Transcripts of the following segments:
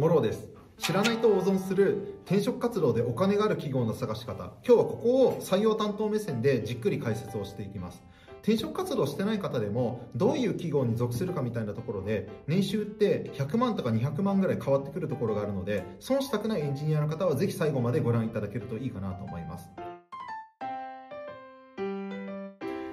モローです。知らないと大損する転職活動でお金がある企業の探し方。今日はここを採用担当目線でじっくり解説をしていきます。転職活動してない方でもどういう企業に属するかみたいなところで年収って100万とか200万ぐらい変わってくるところがあるので損したくないエンジニアの方はぜひ最後までご覧いただけるといいかなと思います。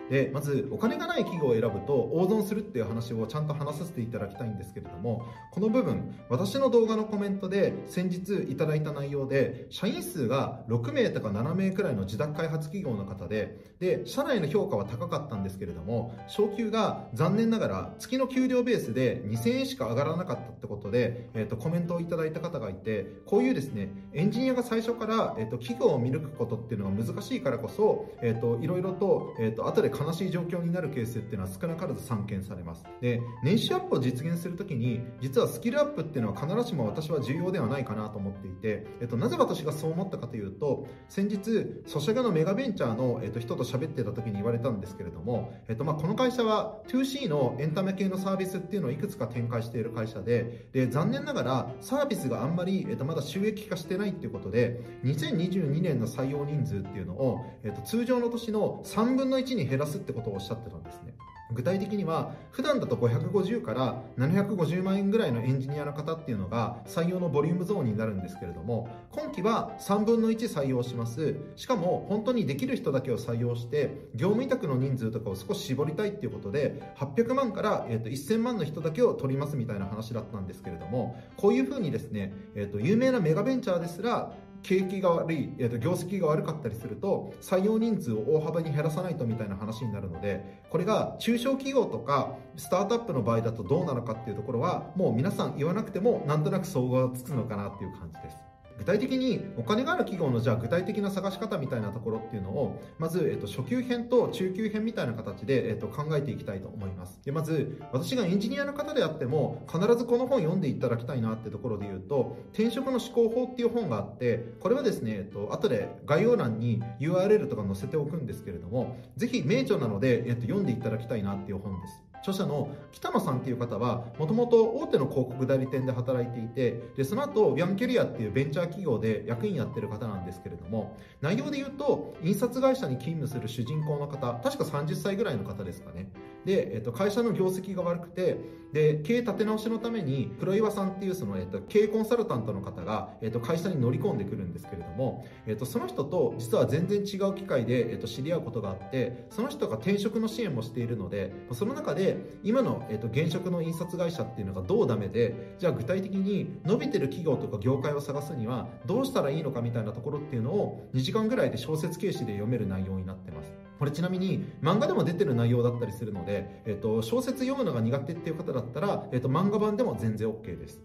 でまずお金がない企業を選ぶと大損するっていう話をちゃんと話させていただきたいんですけれどもこの部分私の動画のコメントで先日いただいた内容で社員数が6名とか7名くらいの自宅開発企業の方でで社内の評価は高かったんですけれども昇給が残念ながら月の給料ベースで2000円しか上がらなかったってことで、えー、とコメントをいただいた方がいてこういうですねエンジニアが最初から、えー、と企業を見抜くことっていうのが難しいからこそ、えー、といろいろと,、えー、と後で悲しい状況になるケースっていうのは少なからず散見されます。で年収アップを実現するときに実はスキルアップっていうのは必ずしも私は重要ではないかなと思っていて、えっと、なぜ私がそう思ったかというと先日ソシャゲのメガベンチャーの、えっと、人と喋ってた時に言われたんですけれども、えっとまあ、この会社は 2C のエンタメ系のサービスっていうのをいくつか展開している会社でで残念ながらサービスがあんまり、えっと、まだ収益化してないっていうことで2022年の採用人数っていうのを、えっと、通常の年の3分の1に減らすってことをおっしゃってたんですね。具体的には普段だと550から750万円ぐらいのエンジニアの方っていうのが採用のボリュームゾーンになるんですけれども今期は3分の1採用します。しかも本当にできる人だけを採用して業務委託の人数とかを少し絞りたいっていうことで800万から、えー、と1000万の人だけを取りますみたいな話だったんですけれどもこういうふうにですね、えー、と有名なメガベンチャーですら景気が悪い、えー、と業績が悪かったりすると採用人数を大幅に減らさないとみたいな話になるのでこれが中小企業とかスタートアップの場合だとどうなのかっていうところはもう皆さん言わなくてもなんとなく総合がつくのかなっていう感じです。具体的にお金がある企業のじゃあ具体的な探し方みたいなところっていうのをまず、えっと、初級編と中級編みたいな形で、えっと、考えていきたいと思います。でまず私がエンジニアの方であっても必ずこの本読んでいただきたいなってところで言うと転職の思考法っていう本があってこれはですね、えっと後で概要欄に URL とか載せておくんですけれどもぜひ名著なので、えっと、読んでいただきたいなっていう本です。著者の北野さんっていう方はもともと大手の広告代理店で働いていてでその後ウィアンキャリアっていうベンチャー企業で役員やってる方なんですけれども内容で言うと印刷会社に勤務する主人公の方確か30歳ぐらいの方ですかね。で、えっと、会社の業績が悪くてで経営立て直しのために黒岩さんっていうその、えっと、経営コンサルタントの方が、えっと、会社に乗り込んでくるんですけれども、えっと、その人と実は全然違う機会で、えっと、知り合うことがあってその人が転職の支援もしているのでその中で今の、えーと、現職の印刷会社っていうのがどうダメでじゃあ具体的に伸びてる企業とか業界を探すにはどうしたらいいのかみたいなところっていうのを2時間ぐらいで小説形式で読める内容になってます。これちなみに漫画でも出てる内容だったりするので、えーと、小説読むのが苦手っていう方だったら、えーと漫画版でも全然 OK です。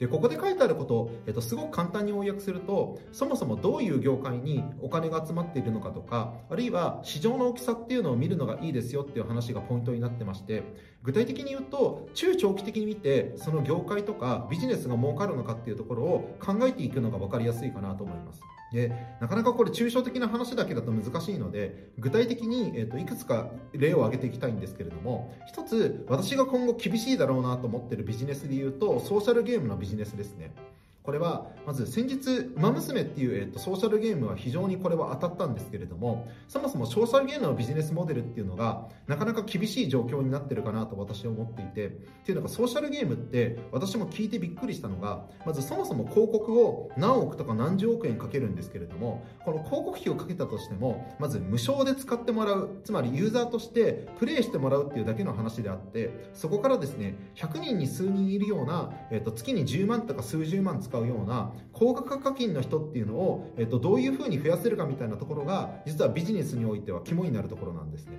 でここで書いてあること、えっと、すごく簡単に要約するとそもそもどういう業界にお金が集まっているのかとかあるいは市場の大きさっていうのを見るのがいいですよっていう話がポイントになってまして具体的に言うと中長期的に見てその業界とかビジネスが儲かるのかっていうところを考えていくのが分かりやすいかなと思います。でなかなかこれ抽象的な話だけだと難しいので具体的に、えーと、いくつか例を挙げていきたいんですけれども一つ私が今後厳しいだろうなと思ってるビジネスで言うとソーシャルゲームのビジネスですね。これはまず先日「ウマ娘」っていう、ソーシャルゲームは非常にこれは当たったんですけれどもそもそもソーシャルゲームのビジネスモデルっていうのがなかなか厳しい状況になってるかなと私は思っていてっていうのがソーシャルゲームって私も聞いてびっくりしたのがまずそもそも広告を何億とか何十億円かけるんですけれどもこの広告費をかけたとしてもまず無償で使ってもらうつまりユーザーとしてプレイしてもらうっていうだけの話であってそこからですね100人に数人いるような、えーと月に10万とか数十万使使うような高額課金の人っていうのを、えっと、どういうふうに増やせるかみたいなところが実はビジネスにおいては肝になるところなんですね。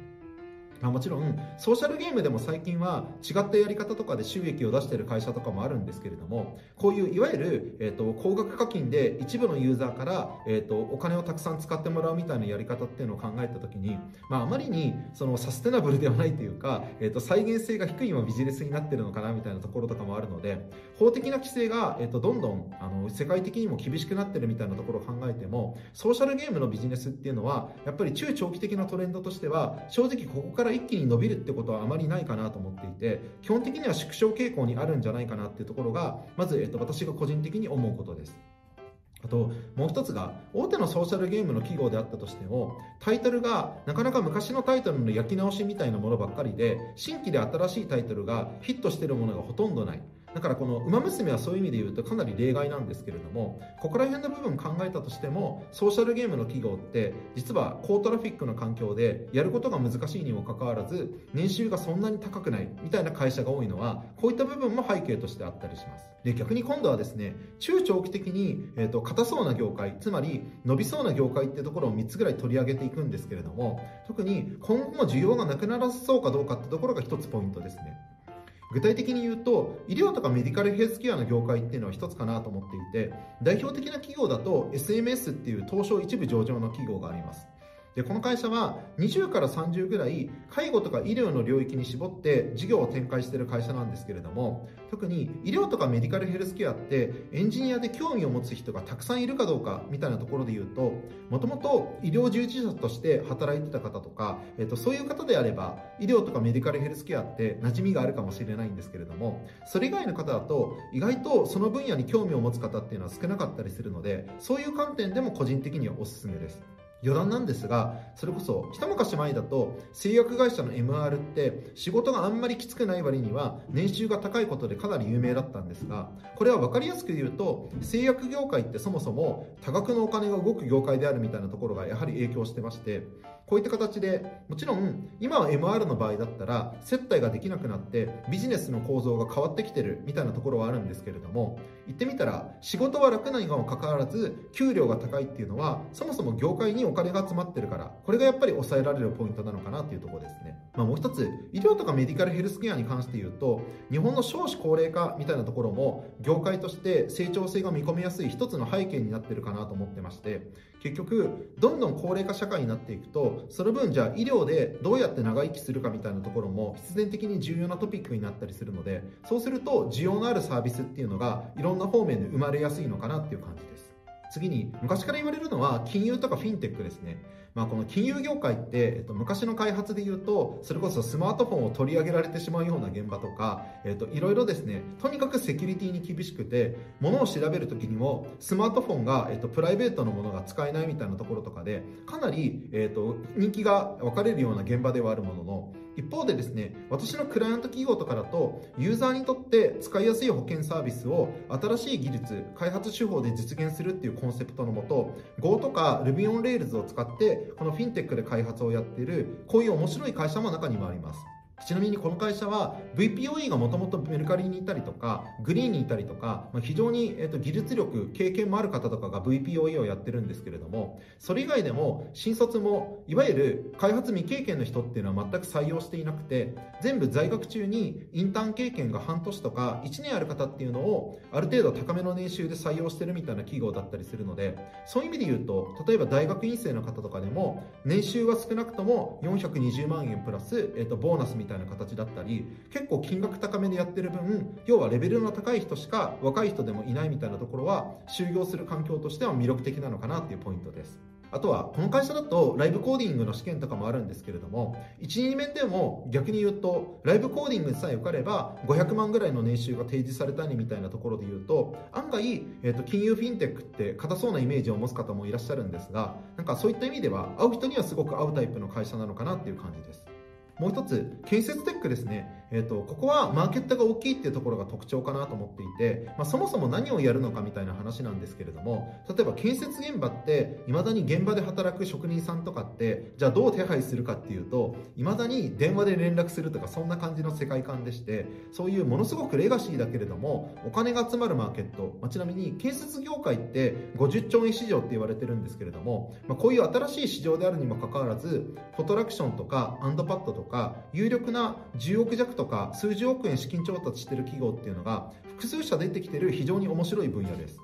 まあ、もちろんソーシャルゲームでも最近は違ったやり方とかで収益を出している会社とかもあるんですけれどもこういういわゆる、えーと、高額課金で一部のユーザーから、えーと、お金をたくさん使ってもらうみたいなやり方っていうのを考えた時に、まあ、あまりにそのサステナブルではないというか、えーと、再現性が低い今ビジネスになってるのかなみたいなところとかもあるので法的な規制が、えー、とどんどんあの世界的にも厳しくなってるみたいなところを考えてもソーシャルゲームのビジネスっていうのはやっぱり中長期的なトレンドとしては正直ここから一気に伸びるってことはあまりないかなと思っていて基本的には縮小傾向にあるんじゃないかなっていうところがまず、えっと、私が個人的に思うことです。あともう一つが大手のソーシャルゲームの企業であったとしてもタイトルがなかなか昔のタイトルの焼き直しみたいなものばっかりで新規で新しいタイトルがヒットしてるものがほとんどない。だからこの「ウマ娘」はそういう意味で言うとかなり例外なんですけれどもここら辺の部分考えたとしてもソーシャルゲームの企業って実は高トラフィックの環境でやることが難しいにもかかわらず年収がそんなに高くないみたいな会社が多いのはこういった部分も背景としてあったりします。で逆に今度はですね中長期的に、えーと、硬そうな業界つまり伸びそうな業界ってところを3つぐらい取り上げていくんですけれども特に今後も需要がなくならそうかどうかってところが1つポイントですね。具体的に言うと医療とかメディカルヘルスケアの業界っていうのは一つかなと思っていて代表的な企業だと SMS っていう東証一部上場の企業があります。でこの会社は20から30ぐらい介護とか医療の領域に絞って事業を展開している会社なんですけれども特に医療とかメディカルヘルスケアってエンジニアで興味を持つ人がたくさんいるかどうかみたいなところで言うともともと医療従事者として働いてた方とか、えっと、そういう方であれば医療とかメディカルヘルスケアって馴染みがあるかもしれないんですけれどもそれ以外の方だと意外とその分野に興味を持つ方っていうのは少なかったりするのでそういう観点でも個人的にはおすすめです。余談なんですがそれこそ一昔前だと製薬会社の MR って仕事があんまりきつくない割には年収が高いことでかなり有名だったんですがこれは分かりやすく言うと製薬業界ってそもそも多額のお金が動く業界であるみたいなところがやはり影響してましてこういった形でもちろん今は MR の場合だったら接待ができなくなってビジネスの構造が変わってきてるみたいなところはあるんですけれども言ってみたら仕事は楽なにもかかわらず給料が高いっていうのはそもそも業界にお金が集まってるからこれがやっぱり抑えられるポイントなのかなっていうところですね、まあ、もう一つ医療とかメディカルヘルスケアに関して言うと日本の少子高齢化みたいなところも業界として成長性が見込みやすい一つの背景になってるかなと思ってまして結局どんどん高齢化社会になっていくとその分じゃあ医療でどうやって長生きするかみたいなところも必然的に重要なトピックになったりするのでそうすると需要のあるサービスっていうのがいろんな方面で生まれやすいのかなっていう感じです。次に昔から言われるのは金融とかフィンテックですね。まあ、この金融業界って、えっと、昔の開発で言うとそれこそスマートフォンを取り上げられてしまうような現場とか、えっと、いろいろですね。とにかくセキュリティに厳しくてものを調べるときにもスマートフォンが、えっと、プライベートのものが使えないみたいなところとかでかなり、えっと、人気が分かれるような現場ではあるものの一方でですね私のクライアント企業とかだとユーザーにとって使いやすい保険サービスを新しい技術開発手法で実現するっていうコンセプトのもと Go とか Ruby on Rails を使ってこのフィンテックで開発をやっているこういう面白い会社も中にもあります。ちなみにこの会社は VPOE がもともとメルカリにいたりとかグリーンにいたりとか、非常に、技術力経験もある方とかが VPOE をやってるんですけれどもそれ以外でも新卒もいわゆる開発未経験の人っていうのは全く採用していなくて全部在学中にインターン経験が半年とか1年ある方っていうのをある程度高めの年収で採用してるみたいな企業だったりするのでそういう意味で言うと例えば大学院生の方とかでも年収は少なくとも420万円プラス、えー、とボーナスみたいなたいな形だったり結構金額高めでやってる分要はレベルの高い人しか若い人でもいないみたいなところは就業する環境としては魅力的なのかなっていうポイントです。あとはこの会社だとライブコーディングの試験とかもあるんですけれども12面でも逆に言うとライブコーディングさえ受かれば500万ぐらいの年収が提示されたりみたいなところで言うと案外、えー、と金融フィンテックって硬そうなイメージを持つ方もいらっしゃるんですがなんかそういった意味では会う人にはすごく合うタイプの会社なのかなっていう感じです。もう一つ、建設テックですね。え、ー、と、ここはマーケットが大きいっていうところが特徴かなと思っていて、まあ、そもそも何をやるのかみたいな話なんですけれども、例えば建設現場って、未だに現場で働く職人さんとかって、じゃあどう手配するかっていうと、未だに電話で連絡するとか、そんな感じの世界観でして、そういうものすごくレガシーだけれども、お金が集まるマーケット、まあ、ちなみに建設業界って50兆円市場って言われてるんですけれども、まあ、こういう新しい市場であるにもかかわらず、フォトラクションとか、アンドパッドとか、か有力な10億弱ととか数十億円資金調達してる企業っていうのが複数社出てきてる非常に面白い分野です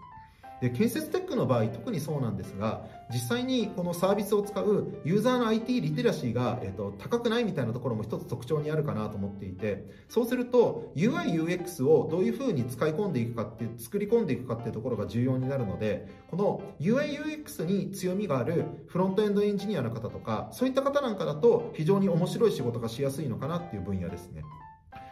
で建設テックの場合特にそうなんですが実際にこのサービスを使うユーザーの IT リテラシーが、えっと、高くないみたいなところも一つ特徴にあるかなと思っていてそうすると UIUX をどういうふうに使い込んでいくかって作り込んでいくかっていうところが重要になるのでこの UIUX に強みがあるフロントエンドエンジニアの方とかそういった方なんかだと非常に面白い仕事がしやすいのかなっていう分野ですね。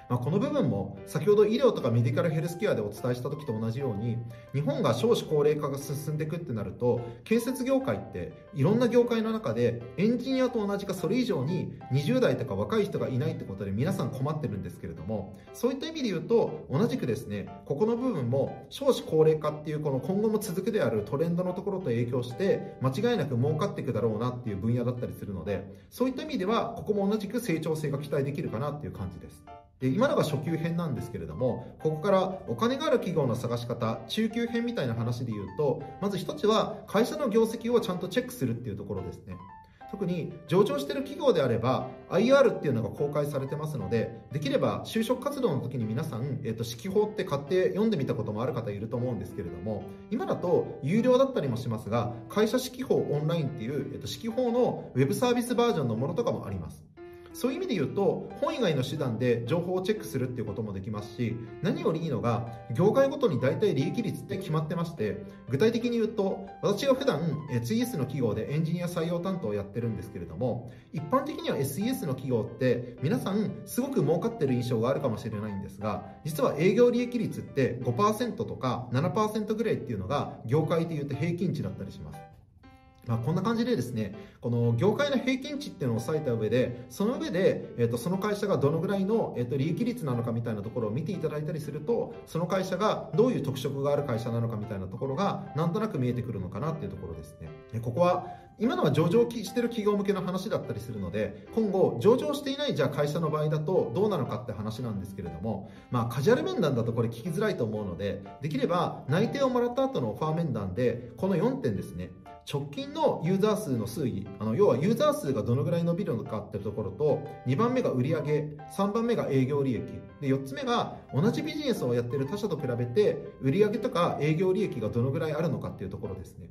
まあ、この部分も先ほど医療とかメディカルヘルスケアでお伝えした時と同じように日本が少子高齢化が進んでいくってなると建設業界っていろんな業界の中でエンジニアと同じかそれ以上に20代とか若い人がいないってことで皆さん困ってるんですけれどもそういった意味で言うと同じくですねここの部分も少子高齢化っていうこの今後も続くであるトレンドのところと影響して間違いなく儲かっていくだろうなっていう分野だったりするのでそういった意味ではここも同じく成長性が期待できるかなっていう感じです。で今のが初級編なんですけれどもここからお金がある企業の探し方中級編みたいな話で言うとまず一つは会社の業績をちゃんとチェックするっていうところですね。特に上場している企業であれば IR っていうのが公開されてますのでできれば就職活動の時に皆さん、えーと、指揮法って買って読んでみたこともある方いると思うんですけれども今だと有料だったりもしますが会社指揮法オンラインっていう、えーと指揮法のウェブサービスバージョンのものとかもあります。そういう意味で言うと本以外の手段で情報をチェックするっていうこともできますし何よりいいのが業界ごとに大体利益率って決まってまして具体的に言うと私は普段 SES の企業でエンジニア採用担当をやってるんですけれども一般的には SES の企業って皆さんすごく儲かってる印象があるかもしれないんですが実は営業利益率って5%とか7%ぐらいっていうのが業界で言うと平均値だったりします。まあ、こんな感じでですね、この業界の平均値っていうのを抑えた上で、その上で、えっ、と、その会社がどのぐらいの、えっ、と、利益率なのかみたいなところを見ていただいたりすると、その会社がどういう特色がある会社なのかみたいなところが、なんとなく見えてくるのかなっていうところですね。ここは、今のは上場してる企業向けの話だったりするので、今後、上場していないじゃあ会社の場合だとどうなのかって話なんですけれども、まあ、カジュアル面談だとこれ聞きづらいと思うので、できれば内定をもらった後のオファー面談で、この4点ですね、直近のユーザー数の推移あの要はユーザー数がどのぐらい伸びるのかっていうところと2番目が売上3番目が営業利益。で4つ目が同じビジネスをやってる他社と比べて売上とか営業利益がどのぐらいあるのかっていうところですね。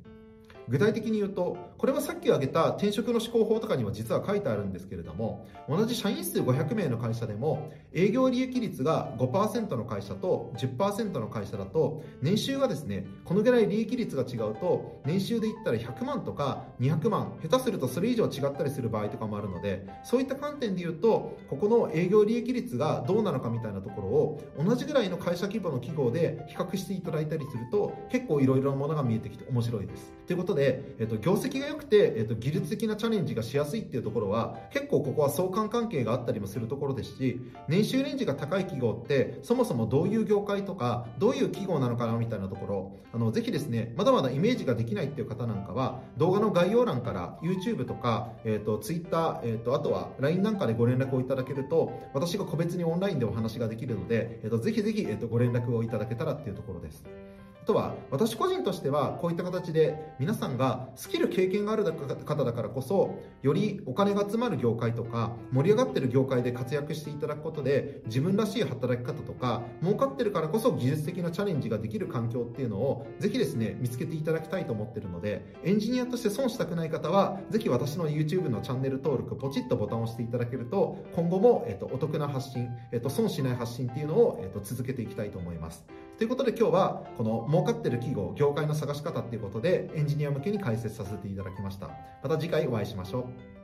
具体的に言うとこれはさっき挙げた転職の施行法とかにも実は書いてあるんですけれども同じ社員数500名の会社でも営業利益率が5%の会社と10%の会社だと年収がですねこのぐらい利益率が違うと年収で言ったら100万とか200万下手するとそれ以上違ったりする場合とかもあるのでそういった観点で言うとここの営業利益率がどうなのかみたいなところを同じぐらいの会社規模の企業で比較していただいたりすると結構いろいろなものが見えてきて面白いです。ということで、えっと、業績が良くて、えっと、技術的なチャレンジがしやすいっていうところは、結構ここは相関関係があったりもするところですし、年収レンジが高い企業って、そもそもどういう業界とか、どういう企業なのかなみたいなところ、あの、ぜひですね、まだまだイメージができないっていう方なんかは、動画の概要欄から YouTube とか、えっと、Twitter、えっと、あとは LINE なんかでご連絡をいただけると、私が個別にオンラインでお話ができるので、えっと、ぜひぜひ、えっと、ご連絡をいただけたらっていうところです。とは私個人としてはこういった形で皆さんがスキル経験がある方だからこそよりお金が集まる業界とか盛り上がってる業界で活躍していただくことで自分らしい働き方とか儲かってるからこそ技術的なチャレンジができる環境っていうのをぜひですね見つけていただきたいと思ってるのでエンジニアとして損したくない方はぜひ私の YouTube のチャンネル登録ポチッとボタンを押していただけると今後も、えっと、お得な発信、えっと、損しない発信っていうのを、えっと、続けていきたいと思います。ということで今日はこの儲かってる企業、業界の探し方っていうことでエンジニア向けに解説させていただきました。また次回お会いしましょう。